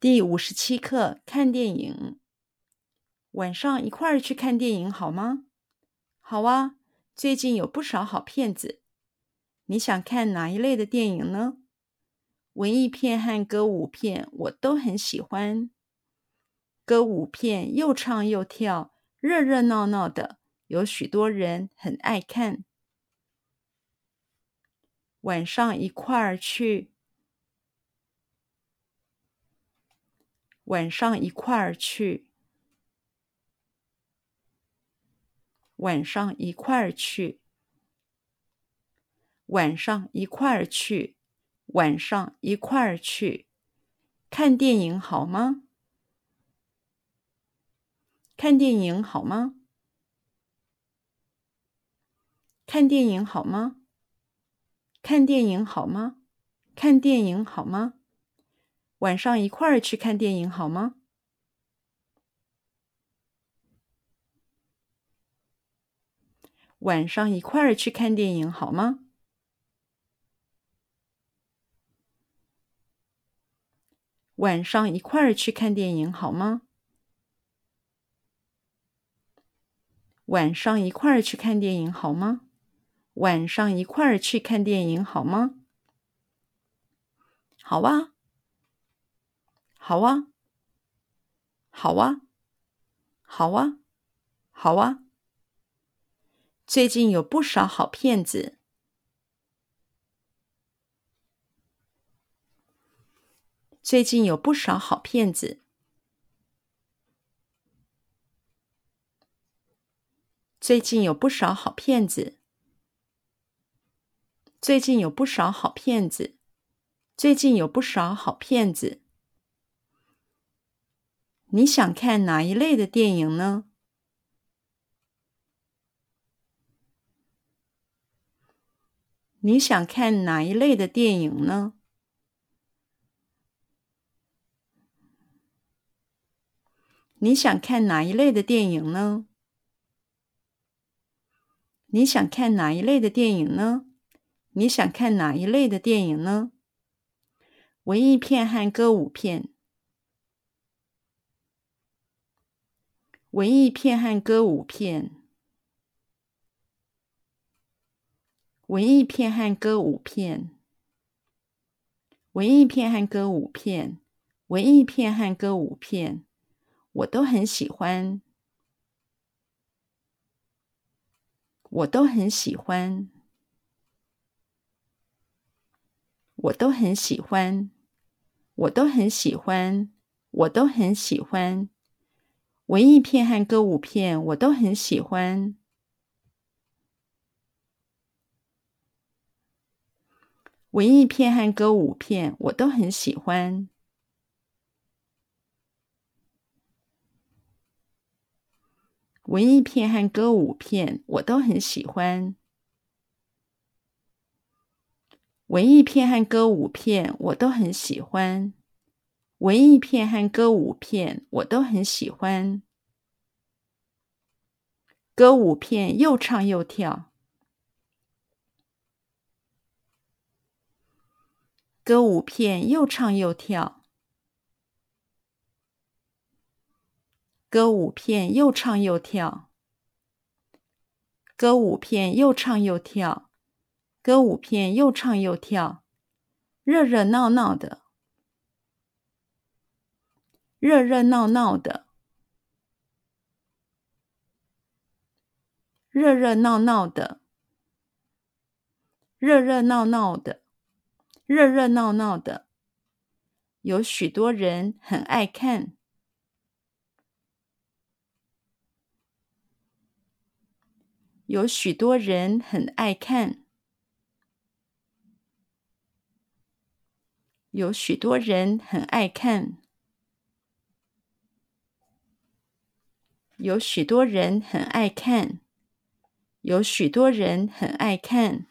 第五十七课，看电影。晚上一块儿去看电影好吗？好啊，最近有不少好片子。你想看哪一类的电影呢？文艺片和歌舞片我都很喜欢。歌舞片又唱又跳，热热闹闹的，有许多人很爱看。晚上一块儿去。晚上一块儿去。晚上一块儿去。晚上一块儿去。晚上一块儿去。看电影好吗？看电影好吗？看电影好吗？看电影好吗？看电影好吗？晚上一块儿去看电影好吗？晚上一块儿去看电影好吗？晚上一块儿去看电影好吗？晚上一块儿去看电影好吗？晚上一块儿去看电影好吗？好啊。好啊，好啊，好啊，好啊！最近有不少好骗子。最近有不少好骗子。最近有不少好骗子。最近有不少好骗子。最近有不少好骗子。你想看哪一类的电影呢？你想看哪一类的电影呢？你想看哪一类的电影呢？你想看哪一类的电影呢？你想看哪一类的电影呢？文艺片和歌舞片。文艺片和歌舞片，文艺片和歌舞片，文艺片和歌舞片，文艺片和歌舞片，我都很喜欢，我都很喜欢，我都很喜欢，我都很喜欢，我都很喜欢。文艺片和歌舞片我都很喜欢。文艺片和歌舞片我都很喜欢。文艺片和歌舞片我都很喜欢。文艺片和歌舞片我都很喜欢。文艺片和歌舞片我都很喜欢。歌舞片又唱又跳。歌舞片又唱又跳。歌舞片又唱又跳。歌舞片又唱又跳。歌舞片又唱又跳。热热闹闹的。热热闹闹的，热热闹闹的，热热闹闹的，热热闹闹的，有许多人很爱看，有许多人很爱看，有许多人很爱看。有许多人很爱看，有许多人很爱看。